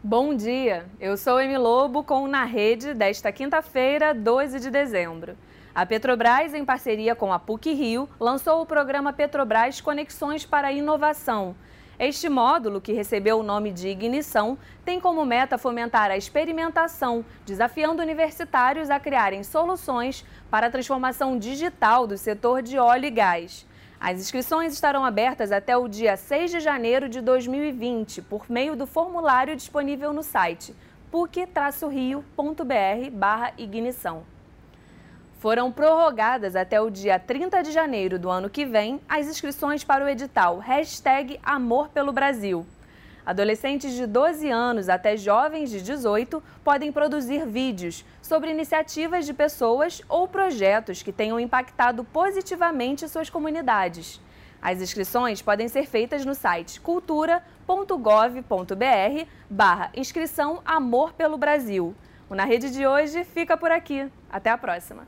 Bom dia, eu sou Emi Lobo com Na Rede desta quinta-feira, 12 de dezembro. A Petrobras, em parceria com a PUC Rio, lançou o programa Petrobras Conexões para a Inovação. Este módulo, que recebeu o nome de Ignição, tem como meta fomentar a experimentação, desafiando universitários a criarem soluções para a transformação digital do setor de óleo e gás. As inscrições estarão abertas até o dia 6 de janeiro de 2020, por meio do formulário disponível no site puc-rio.br/ignição. Foram prorrogadas até o dia 30 de janeiro do ano que vem as inscrições para o edital Amor pelo Brasil. Adolescentes de 12 anos até jovens de 18 podem produzir vídeos sobre iniciativas de pessoas ou projetos que tenham impactado positivamente suas comunidades. As inscrições podem ser feitas no site cultura.gov.br barra inscrição Amor pelo Brasil. O Na Rede de hoje fica por aqui. Até a próxima!